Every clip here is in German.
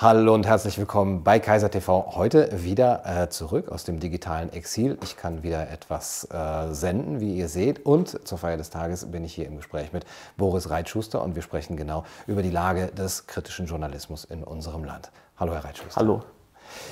Hallo und herzlich willkommen bei Kaiser TV. Heute wieder äh, zurück aus dem digitalen Exil. Ich kann wieder etwas äh, senden, wie ihr seht. Und zur Feier des Tages bin ich hier im Gespräch mit Boris Reitschuster und wir sprechen genau über die Lage des kritischen Journalismus in unserem Land. Hallo, Herr Reitschuster. Hallo.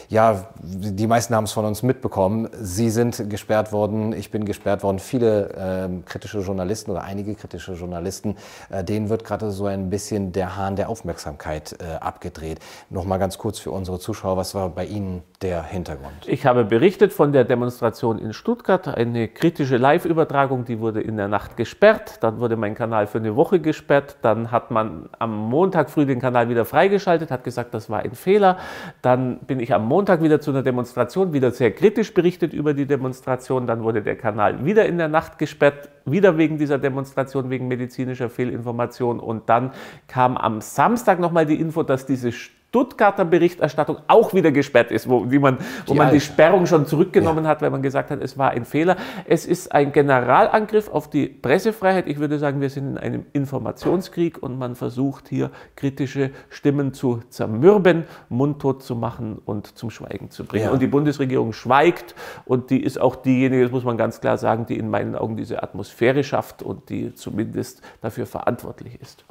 Ja, die meisten haben es von uns mitbekommen. Sie sind gesperrt worden, ich bin gesperrt worden. Viele äh, kritische Journalisten oder einige kritische Journalisten, äh, denen wird gerade so ein bisschen der Hahn der Aufmerksamkeit äh, abgedreht. Noch mal ganz kurz für unsere Zuschauer, was war bei Ihnen der Hintergrund? Ich habe berichtet von der Demonstration in Stuttgart, eine kritische Live-Übertragung, die wurde in der Nacht gesperrt. Dann wurde mein Kanal für eine Woche gesperrt. Dann hat man am Montag früh den Kanal wieder freigeschaltet, hat gesagt, das war ein Fehler. Dann bin ich am Montag wieder zu einer Demonstration, wieder sehr kritisch berichtet über die Demonstration. Dann wurde der Kanal wieder in der Nacht gesperrt, wieder wegen dieser Demonstration, wegen medizinischer Fehlinformation. Und dann kam am Samstag nochmal die Info, dass diese Stuttgarter Berichterstattung auch wieder gesperrt ist, wo, die man, wo die man die Sperrung schon zurückgenommen ja. hat, weil man gesagt hat, es war ein Fehler. Es ist ein Generalangriff auf die Pressefreiheit. Ich würde sagen, wir sind in einem Informationskrieg und man versucht hier kritische Stimmen zu zermürben, mundtot zu machen und zum Schweigen zu bringen. Ja. Und die Bundesregierung schweigt und die ist auch diejenige, das muss man ganz klar sagen, die in meinen Augen diese Atmosphäre schafft und die zumindest dafür verantwortlich ist.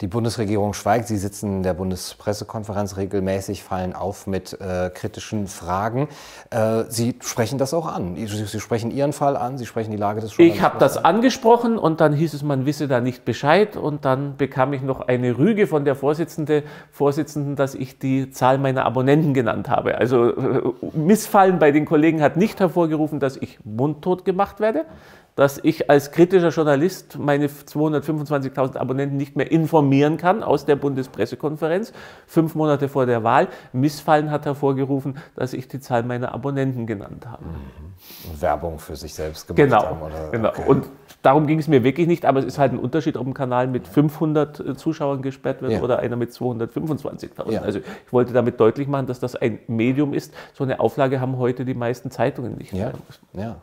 Die Bundesregierung schweigt. Sie sitzen in der Bundespressekonferenz regelmäßig, fallen auf mit äh, kritischen Fragen. Äh, Sie sprechen das auch an. Sie, Sie, sprechen Ihren Fall an, Sie sprechen die Lage des Journalismus Ich habe das angesprochen und dann hieß es, man wisse da nicht Bescheid. Und dann bekam ich noch eine Rüge von der Vorsitzende, Vorsitzenden, dass ich die Zahl meiner Abonnenten genannt habe. Also äh, Missfallen bei den Kollegen hat nicht hervorgerufen, dass ich mundtot gemacht werde dass ich als kritischer Journalist meine 225.000 Abonnenten nicht mehr informieren kann aus der Bundespressekonferenz, fünf Monate vor der Wahl. Missfallen hat hervorgerufen, dass ich die Zahl meiner Abonnenten genannt habe. Mhm. Werbung für sich selbst gemacht genau, haben. Oder? Genau. Okay. Und darum ging es mir wirklich nicht, aber es ist halt ein Unterschied, ob ein Kanal mit 500 äh, Zuschauern gesperrt wird ja. oder einer mit 225.000. Ja. Also ich wollte damit deutlich machen, dass das ein Medium ist. So eine Auflage haben heute die meisten Zeitungen nicht. Ja. ja.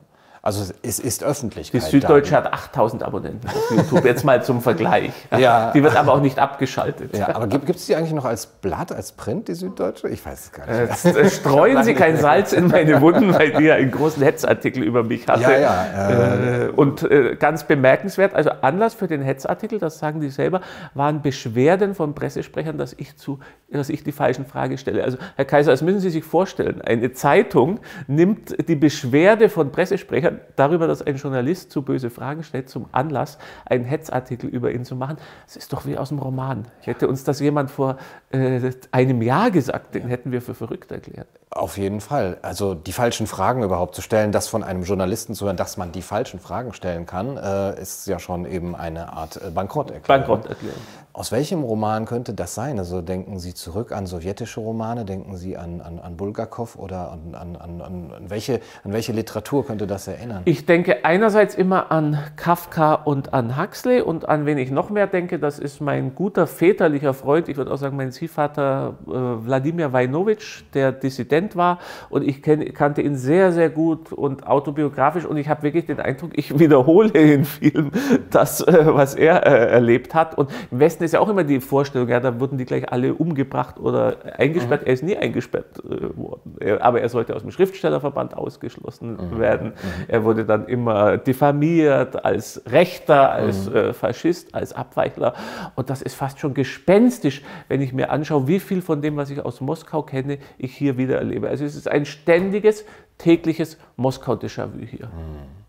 Also es ist Öffentlichkeit. Die Süddeutsche da. hat 8000 Abonnenten auf YouTube, jetzt mal zum Vergleich. Ja. Die wird aber auch nicht abgeschaltet. Ja, aber gibt es die eigentlich noch als Blatt, als Print, die Süddeutsche? Ich weiß es gar nicht. Äh, streuen Sie kein Salz in meine Wunden, weil die ja einen großen Hetzartikel über mich hatte. Ja, ja. Äh, und äh, ganz bemerkenswert, also Anlass für den Hetzartikel, das sagen die selber, waren Beschwerden von Pressesprechern, dass ich, zu, dass ich die falschen Fragen stelle. Also Herr Kaiser, das müssen Sie sich vorstellen. Eine Zeitung nimmt die Beschwerde von Pressesprechern darüber, dass ein Journalist zu böse Fragen stellt, zum Anlass, einen Hetzartikel über ihn zu machen. Das ist doch wie aus dem Roman. Hätte uns das jemand vor äh, einem Jahr gesagt, den hätten wir für verrückt erklärt. Auf jeden Fall. Also die falschen Fragen überhaupt zu stellen, das von einem Journalisten zu hören, dass man die falschen Fragen stellen kann, äh, ist ja schon eben eine Art äh, Bankrotterklärung. Bankrotterklärung. Aus welchem Roman könnte das sein? Also denken Sie zurück an sowjetische Romane, denken Sie an, an, an Bulgakov oder an, an, an, an, welche, an welche Literatur könnte das erinnern? Ich denke einerseits immer an Kafka und an Huxley und an wen ich noch mehr denke, das ist mein guter väterlicher Freund, ich würde auch sagen mein Ziehvater äh, Wladimir Wajnowitsch, der Dissident war und ich kannte ihn sehr, sehr gut und autobiografisch und ich habe wirklich den Eindruck, ich wiederhole in Filmen das, äh, was er äh, erlebt hat und im Westen ist ja auch immer die Vorstellung, ja, da wurden die gleich alle umgebracht oder eingesperrt. Mhm. Er ist nie eingesperrt äh, worden. Er, aber er sollte aus dem Schriftstellerverband ausgeschlossen mhm. werden. Mhm. Er wurde dann immer diffamiert als Rechter, als mhm. Faschist, als Abweichler. Und das ist fast schon gespenstisch, wenn ich mir anschaue, wie viel von dem, was ich aus Moskau kenne, ich hier wieder erlebe. Also es ist ein ständiges, tägliches Moskau-Déjà-vu hier. Mhm.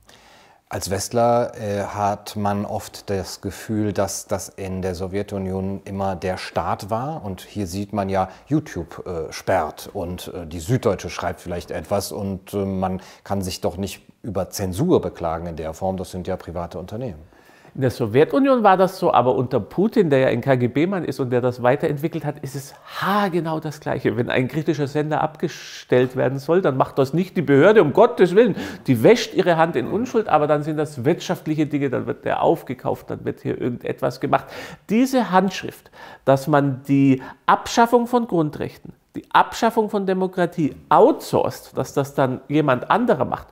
Als Westler äh, hat man oft das Gefühl, dass das in der Sowjetunion immer der Staat war. Und hier sieht man ja, YouTube äh, sperrt und äh, die Süddeutsche schreibt vielleicht etwas und äh, man kann sich doch nicht über Zensur beklagen in der Form. Das sind ja private Unternehmen. In der Sowjetunion war das so, aber unter Putin, der ja ein KGB-Mann ist und der das weiterentwickelt hat, ist es haargenau das Gleiche. Wenn ein kritischer Sender abgestellt werden soll, dann macht das nicht die Behörde, um Gottes Willen. Die wäscht ihre Hand in Unschuld, aber dann sind das wirtschaftliche Dinge, dann wird der aufgekauft, dann wird hier irgendetwas gemacht. Diese Handschrift, dass man die Abschaffung von Grundrechten, die Abschaffung von Demokratie outsourced, dass das dann jemand anderer macht,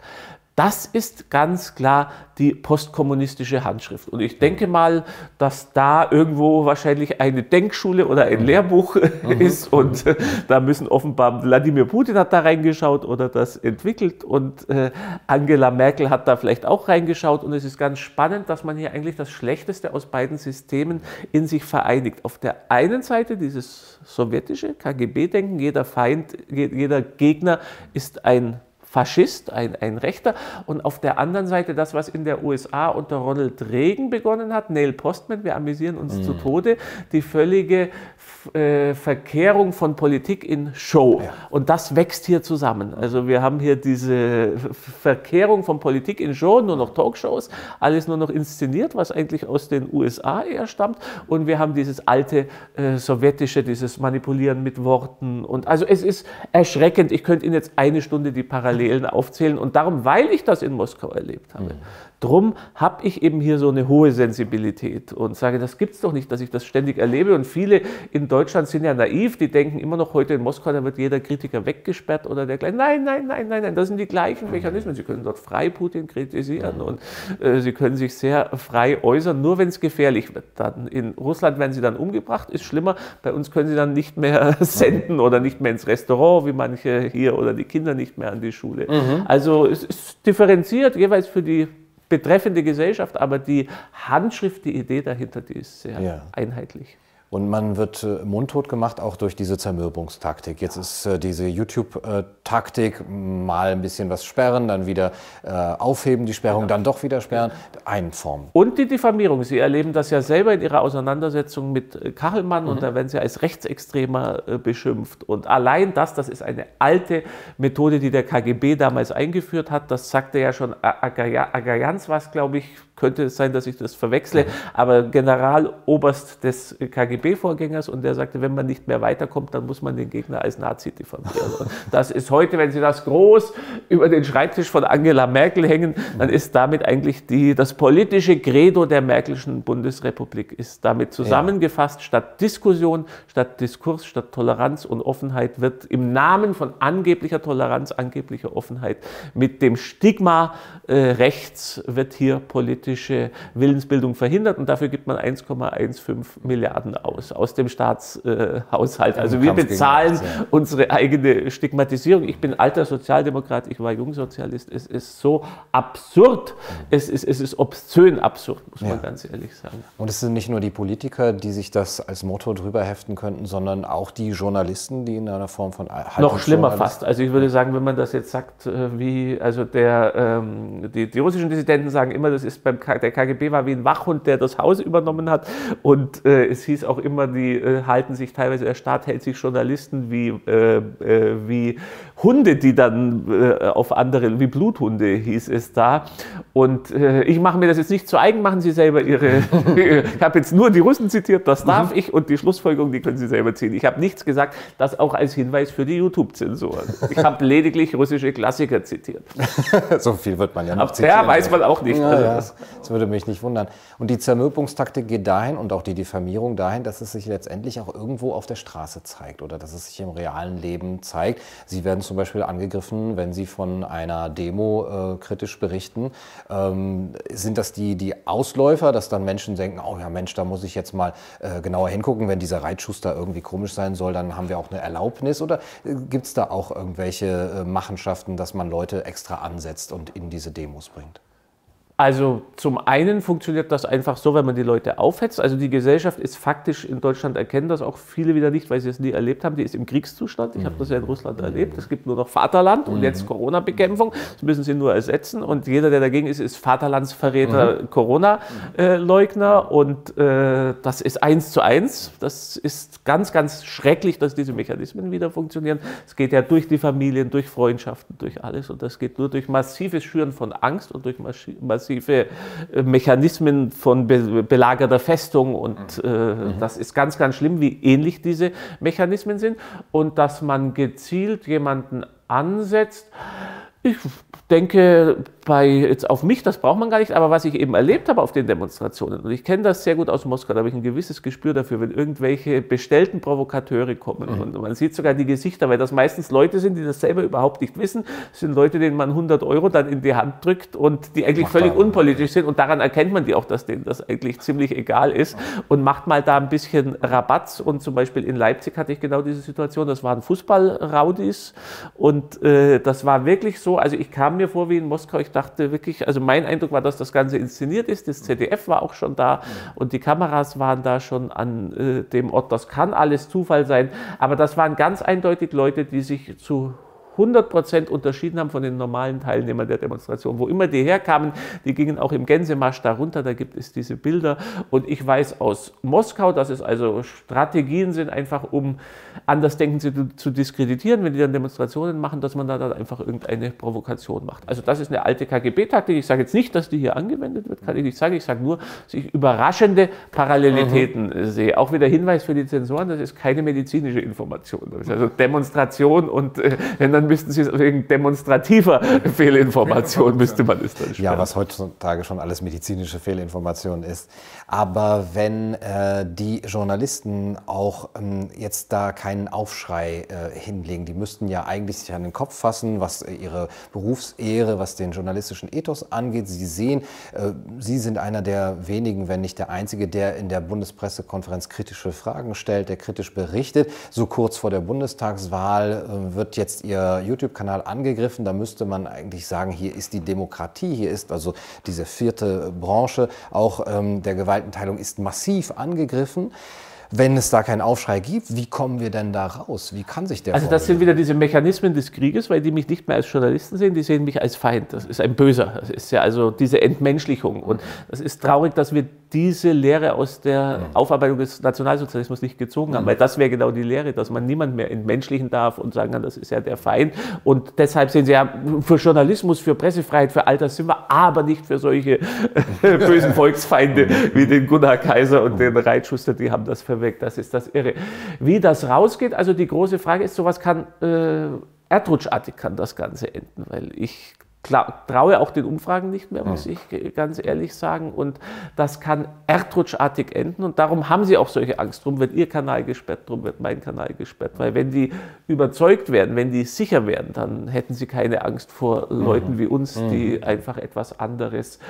Das ist ganz klar die postkommunistische Handschrift. Und ich denke mal, dass da irgendwo wahrscheinlich eine Denkschule oder ein mhm. Lehrbuch mhm. ist. Und äh, da müssen offenbar Wladimir Putin hat da reingeschaut oder das entwickelt. Und äh, Angela Merkel hat da vielleicht auch reingeschaut. Und es ist ganz spannend, dass man hier eigentlich das Schlechteste aus beiden Systemen in sich vereinigt. Auf der einen Seite dieses sowjetische KGB-Denken, jeder Feind, jeder Gegner ist ein Faschist, ein, ein Rechter. Und auf der anderen Seite das, was in der USA unter Ronald Reagan begonnen hat, Neil Postman, wir amüsieren uns mhm. zu Tode, die völlige äh, Verkehrung von Politik in Show. Ja. Und das wächst hier zusammen. Also wir haben hier diese Verkehrung von Politik in Show, nur noch Talkshows, alles nur noch inszeniert, was eigentlich aus den USA eher stammt. Und wir haben dieses alte äh, sowjetische, dieses Manipulieren mit Worten. Und also es ist erschreckend. Ich könnte Ihnen jetzt eine Stunde die Parallelen aufzählen. Und darum, weil ich das in Moskau erlebt habe, mhm. Drum habe ich eben hier so eine hohe Sensibilität und sage, das gibt es doch nicht, dass ich das ständig erlebe. Und viele in Deutschland sind ja naiv, die denken immer noch heute in Moskau, da wird jeder Kritiker weggesperrt oder dergleichen. Nein, nein, nein, nein, nein, das sind die gleichen Mechanismen. Sie können dort frei Putin kritisieren und äh, sie können sich sehr frei äußern, nur wenn es gefährlich wird. Dann in Russland werden sie dann umgebracht, ist schlimmer. Bei uns können sie dann nicht mehr senden oder nicht mehr ins Restaurant, wie manche hier, oder die Kinder nicht mehr an die Schule. Mhm. Also es ist differenziert, jeweils für die betreffende Gesellschaft, aber die Handschrift, die Idee dahinter, die ist sehr ja. einheitlich. Und man wird äh, mundtot gemacht, auch durch diese Zermürbungstaktik. Jetzt ist äh, diese YouTube-Taktik, mal ein bisschen was sperren, dann wieder äh, aufheben, die Sperrung, dann doch wieder sperren, eine Form. Und die Diffamierung. Sie erleben das ja selber in Ihrer Auseinandersetzung mit äh, Kachelmann mhm. und da werden Sie als Rechtsextremer äh, beschimpft. Und allein das, das ist eine alte Methode, die der KGB damals eingeführt hat. Das sagte ja schon Agajans was, glaube ich, könnte es sein, dass ich das verwechsle, aber Generaloberst des KGB-Vorgängers und der sagte, wenn man nicht mehr weiterkommt, dann muss man den Gegner als Nazi diffamieren. das ist heute, wenn Sie das groß über den Schreibtisch von Angela Merkel hängen, dann ist damit eigentlich die, das politische Credo der Merkelschen Bundesrepublik ist damit zusammengefasst. Ja. Statt Diskussion, statt Diskurs, statt Toleranz und Offenheit wird im Namen von angeblicher Toleranz, angeblicher Offenheit mit dem Stigma äh, rechts wird hier politisch politische Willensbildung verhindert und dafür gibt man 1,15 Milliarden aus, aus dem Staatshaushalt. also wir bezahlen ja. unsere eigene Stigmatisierung. Ich bin alter Sozialdemokrat, ich war Jungsozialist. Es ist so absurd, es ist, es ist obszön absurd, muss man ganz ehrlich sagen. Und es sind nicht nur die Politiker, die sich das als Motto drüber heften könnten, sondern auch die Journalisten, die in einer Form von Noch schlimmer fast. Also ich würde sagen, wenn man das jetzt sagt, äh, wie, also der, ähm, die, die russischen Dissidenten sagen immer, das ist beim der KGB war wie ein Wachhund, der das Haus übernommen hat. Und äh, es hieß auch immer, die äh, halten sich teilweise, der Staat hält sich Journalisten wie, äh, äh wie Hunde, die dann äh, auf andere, wie Bluthunde hieß es da. Und äh, ich mache mir das jetzt nicht zu eigen, machen Sie selber Ihre. ich habe jetzt nur die Russen zitiert, das darf mhm. ich und die Schlussfolgerung, die können Sie selber ziehen. Ich habe nichts gesagt, das auch als Hinweis für die YouTube-Zensur. Ich habe lediglich russische Klassiker zitiert. so viel wird man ja noch zitieren. Ja, weiß man auch nicht. Ja, also ja. Das, das würde mich nicht wundern. Und die Zermürbungstaktik geht dahin und auch die Diffamierung dahin, dass es sich letztendlich auch irgendwo auf der Straße zeigt oder dass es sich im realen Leben zeigt. Sie werden zum Beispiel angegriffen, wenn Sie von einer Demo äh, kritisch berichten. Ähm, sind das die, die Ausläufer, dass dann Menschen denken, oh ja Mensch, da muss ich jetzt mal äh, genauer hingucken, wenn dieser Reitschuster irgendwie komisch sein soll, dann haben wir auch eine Erlaubnis oder äh, gibt es da auch irgendwelche äh, Machenschaften, dass man Leute extra ansetzt und in diese Demos bringt? Also zum einen funktioniert das einfach so, wenn man die Leute aufhetzt. Also die Gesellschaft ist faktisch in Deutschland erkennen das auch viele wieder nicht, weil sie es nie erlebt haben. Die ist im Kriegszustand. Ich habe das ja in Russland erlebt. Es gibt nur noch Vaterland und jetzt Corona-Bekämpfung. Das müssen sie nur ersetzen. Und jeder, der dagegen ist, ist Vaterlandsverräter, mhm. Corona-Leugner. Und äh, das ist eins zu eins. Das ist ganz, ganz schrecklich, dass diese Mechanismen wieder funktionieren. Es geht ja durch die Familien, durch Freundschaften, durch alles. Und das geht nur durch massives Schüren von Angst und durch massives massive äh, Mechanismen von belagerter Festung und mhm. äh, mhm. das ist ganz, ganz schlimm, wie ähnlich diese Mechanismen sind und dass man gezielt jemanden ansetzt. Ich denke, bei, jetzt auf mich, das braucht man gar nicht, aber was ich eben erlebt habe auf den Demonstrationen, und ich kenne das sehr gut aus Moskau, da habe ich ein gewisses Gespür dafür, wenn irgendwelche bestellten Provokateure kommen. Mhm. Und man sieht sogar die Gesichter, weil das meistens Leute sind, die das selber überhaupt nicht wissen. Das sind Leute, denen man 100 Euro dann in die Hand drückt und die eigentlich macht völlig unpolitisch sind. Und daran erkennt man die auch, dass denen das eigentlich ziemlich egal ist. Und macht mal da ein bisschen Rabatz. Und zum Beispiel in Leipzig hatte ich genau diese Situation. Das waren Fußballraudis. Und äh, das war wirklich so. Also ich kam mir vor wie in Moskau. Ich dachte wirklich, also mein Eindruck war, dass das Ganze inszeniert ist. Das ZDF war auch schon da und die Kameras waren da schon an äh, dem Ort. Das kann alles Zufall sein, aber das waren ganz eindeutig Leute, die sich zu 100 Prozent unterschieden haben von den normalen Teilnehmern der Demonstration. Wo immer die herkamen, die gingen auch im Gänsemarsch darunter, da gibt es diese Bilder. Und ich weiß aus Moskau, dass es also Strategien sind, einfach um Andersdenken zu, zu diskreditieren, wenn die dann Demonstrationen machen, dass man da dann einfach irgendeine Provokation macht. Also das ist eine alte KGB-Taktik. Ich sage jetzt nicht, dass die hier angewendet wird, kann ich nicht sagen. Ich sage nur, dass ich überraschende Parallelitäten mhm. sehe. Auch wieder Hinweis für die Zensoren, das ist keine medizinische Information. Das ist also Demonstration und äh, wenn dann dann müssten Sie es wegen demonstrativer Fehlinformation müsste man es dann sperren. Ja, was heutzutage schon alles medizinische Fehlinformation ist. Aber wenn äh, die Journalisten auch ähm, jetzt da keinen Aufschrei äh, hinlegen, die müssten ja eigentlich sich an den Kopf fassen, was äh, ihre Berufsehre, was den journalistischen Ethos angeht. Sie sehen, äh, Sie sind einer der wenigen, wenn nicht der einzige, der in der Bundespressekonferenz kritische Fragen stellt, der kritisch berichtet. So kurz vor der Bundestagswahl äh, wird jetzt Ihr YouTube-Kanal angegriffen. Da müsste man eigentlich sagen, hier ist die Demokratie, hier ist also diese vierte Branche auch ähm, der Gewaltenteilung ist massiv angegriffen. Wenn es da keinen Aufschrei gibt, wie kommen wir denn da raus? Wie kann sich der Also das sind wieder diese Mechanismen des Krieges, weil die mich nicht mehr als Journalisten sehen, die sehen mich als Feind. Das ist ein Böser. Das ist ja also diese Entmenschlichung. Und es ist traurig, dass wir diese Lehre aus der mhm. Aufarbeitung des Nationalsozialismus nicht gezogen haben, mhm. weil das wäre genau die Lehre, dass man niemand mehr entmenschlichen darf und sagen kann, das ist ja der Feind. Und deshalb sind sie ja für Journalismus, für Pressefreiheit, für all das sind wir, aber nicht für solche bösen Volksfeinde wie den Gunnar Kaiser und den Reitschuster, die haben das verweckt. Das ist das Irre. Wie das rausgeht, also die große Frage ist, sowas kann äh, erdrutschartig kann das Ganze enden, weil ich traue auch den Umfragen nicht mehr, muss ich ganz ehrlich sagen. Und das kann erdrutschartig enden. Und darum haben sie auch solche Angst. Drum wird ihr Kanal gesperrt, drum wird mein Kanal gesperrt. Weil wenn die überzeugt werden, wenn die sicher werden, dann hätten sie keine Angst vor Leuten mhm. wie uns, die mhm. einfach etwas anderes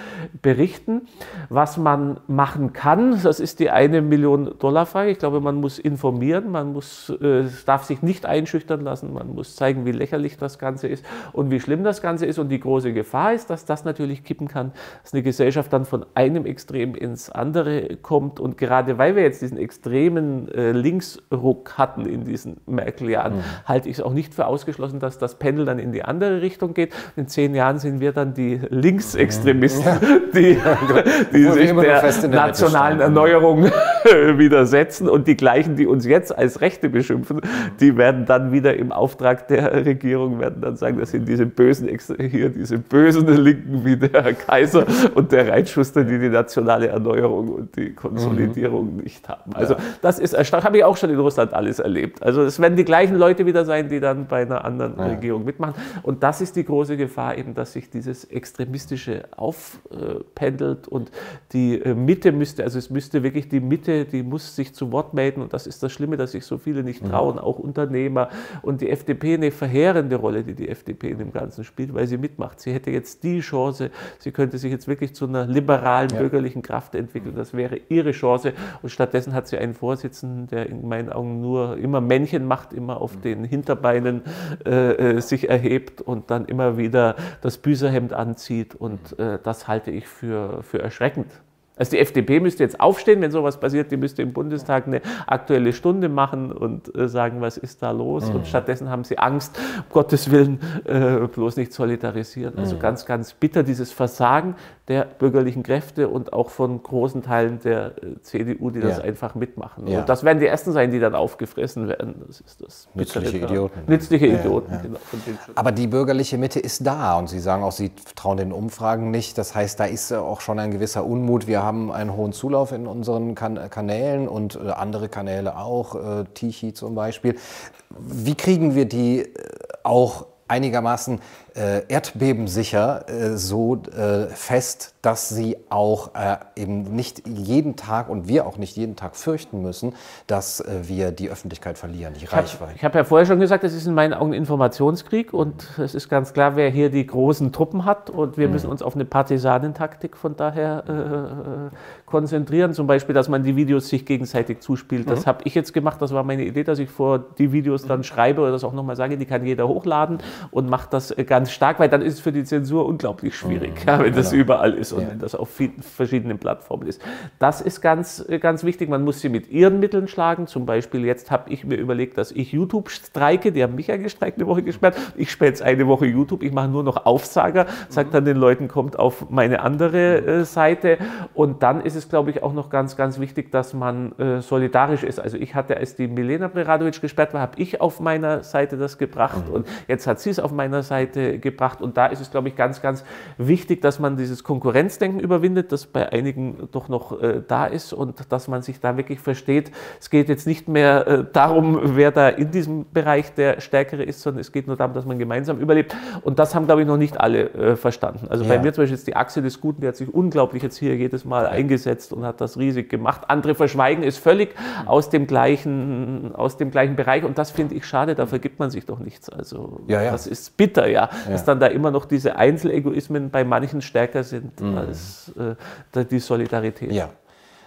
berichten. Was man machen kann, das ist die eine Million Dollar Frage. Ich glaube, man muss informieren, man muss, äh, darf sich nicht einschüchtern lassen, man muss zeigen, wie lächerlich das Ganze ist und wie schlimm das Ganze ist. Und die große Gefahr ist, dass das natürlich kippen kann, dass eine Gesellschaft dann von einem Extrem ins andere kommt. Und gerade weil wir jetzt diesen extremen äh, Linksruck hatten in diesen Merkel-Jahren, mhm. halte ich es auch nicht für ausgeschlossen, dass das Pendel dann in die andere Richtung geht. In zehn Jahren sind wir dann die Linksextremisten, ja. die, die sich der nationalen Erneuerung widersetzen. Und die gleichen, die uns jetzt als Rechte beschimpfen, die werden dann wieder im Auftrag der Regierung werden dann sagen, das sind diese bösen hier diese bösen Linken wie der Kaiser und der Reitschuster, die die nationale Erneuerung und die Konsolidierung mhm. nicht haben. Also das ist erstaunlich, habe ich auch schon in Russland alles erlebt. Also es werden die gleichen Leute wieder sein, die dann bei einer anderen ja. Regierung mitmachen. Und das ist die große Gefahr eben, dass sich dieses Extremistische aufpendelt und die äh, Mitte müsste, also es müsste wirklich die Mitte, die muss sich zu Wort melden und das ist das Schlimme, dass sich so viele nicht mhm. trauen, auch Unternehmer und die FDP eine verheerende Rolle, die die FDP in dem Ganzen spielt, weil sie mitmacht macht. Sie hätte jetzt die Chance, sie könnte sich jetzt wirklich zu einer liberalen ja. bürgerlichen Kraft entwickeln. Das wäre ihre Chance. Und stattdessen hat sie einen Vorsitzenden, der in meinen Augen nur immer Männchen macht, immer auf den Hinterbeinen äh, äh, sich erhebt und dann immer wieder das Büßerhemd anzieht. Und äh, das halte ich für, für erschreckend. Also die FDP müsste jetzt aufstehen, wenn sowas passiert, die müsste im Bundestag eine aktuelle Stunde machen und äh, sagen, was ist da los. Mhm. Und stattdessen haben sie Angst, um Gottes Willen, äh, bloß nicht solidarisieren. Also mhm. ganz, ganz bitter dieses Versagen der bürgerlichen Kräfte und auch von großen Teilen der äh, CDU, die das ja. einfach mitmachen. Ja. Und das werden die Ersten sein, die dann aufgefressen werden. Das ist das. Nützliche Idioten. Nützliche ja, Idioten, genau. Aber die bürgerliche Mitte ist da und Sie sagen auch, Sie trauen den Umfragen nicht. Das heißt, da ist auch schon ein gewisser Unmut. Wir haben einen hohen Zulauf in unseren kan Kanälen und äh, andere Kanäle auch, äh, Tichy zum Beispiel. Wie kriegen wir die äh, auch einigermaßen äh, erdbebensicher, äh, so äh, fest, dass sie auch äh, eben nicht jeden Tag und wir auch nicht jeden Tag fürchten müssen, dass äh, wir die Öffentlichkeit verlieren, die ich Reichweite. Hab, ich habe ja vorher schon gesagt, es ist in meinen Augen ein Informationskrieg und es ist ganz klar, wer hier die großen Truppen hat und wir mhm. müssen uns auf eine Partisanentaktik von daher äh, konzentrieren. Zum Beispiel, dass man die Videos sich gegenseitig zuspielt. Das mhm. habe ich jetzt gemacht, das war meine Idee, dass ich vor die Videos dann schreibe oder das auch nochmal sage, die kann jeder hochladen und macht das ganz stark, weil dann ist es für die Zensur unglaublich schwierig, mhm. ja, wenn das genau. überall ist und ja. wenn das auf verschiedenen Plattformen ist. Das ist ganz, ganz wichtig. Man muss sie mit ihren Mitteln schlagen. Zum Beispiel jetzt habe ich mir überlegt, dass ich YouTube streike. Die haben mich ja gestreikt, eine Woche gesperrt. Ich sperre jetzt eine Woche YouTube. Ich mache nur noch Aufsager, sage dann den Leuten, kommt auf meine andere äh, Seite. Und dann ist es, glaube ich, auch noch ganz, ganz wichtig, dass man äh, solidarisch ist. Also ich hatte, als die Milena Preradovic gesperrt war, habe ich auf meiner Seite das gebracht mhm. und jetzt hat sie es auf meiner Seite gebracht. Und da ist es, glaube ich, ganz, ganz wichtig, dass man dieses Konkurrenzdenken überwindet, das bei einigen doch noch äh, da ist und dass man sich da wirklich versteht. Es geht jetzt nicht mehr äh, darum, wer da in diesem Bereich der Stärkere ist, sondern es geht nur darum, dass man gemeinsam überlebt. Und das haben, glaube ich, noch nicht alle äh, verstanden. Also ja. bei mir zum Beispiel ist die Achse des Guten, die hat sich unglaublich jetzt hier jedes Mal eingesetzt und hat das riesig gemacht. Andere verschweigen es völlig aus dem gleichen, aus dem gleichen Bereich und das finde ich schade, da vergibt man sich doch nichts. Also ja, ja. das ist bitter, ja, dass dann da immer noch diese Einzelegoismen bei manchen stärker sind mhm. als äh, die Solidarität. Ja.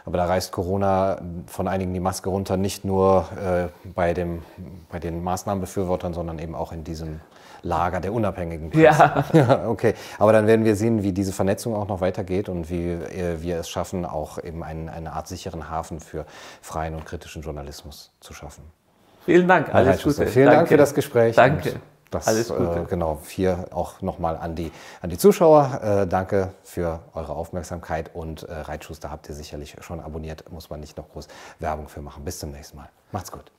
Aber da reißt Corona von einigen die Maske runter, nicht nur äh, bei, dem, bei den Maßnahmenbefürwortern, sondern eben auch in diesem Lager der unabhängigen Presse. Ja. okay, aber dann werden wir sehen, wie diese Vernetzung auch noch weitergeht und wie äh, wir es schaffen, auch eben einen, eine Art sicheren Hafen für freien und kritischen Journalismus zu schaffen. Vielen Dank, alles Gute. Vielen Danke. Dank für das Gespräch. Danke. Das, Alles Gute. Äh, genau, hier auch nochmal an die, an die Zuschauer. Äh, danke für eure Aufmerksamkeit und äh, Reitschuster habt ihr sicherlich schon abonniert, muss man nicht noch groß Werbung für machen. Bis zum nächsten Mal. Macht's gut.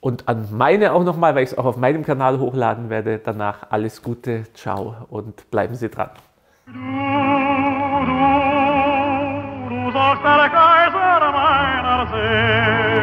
Und an meine auch nochmal, weil ich es auch auf meinem Kanal hochladen werde, danach alles Gute, ciao und bleiben Sie dran. Du, du, du sagst der Kaiser meiner Seele.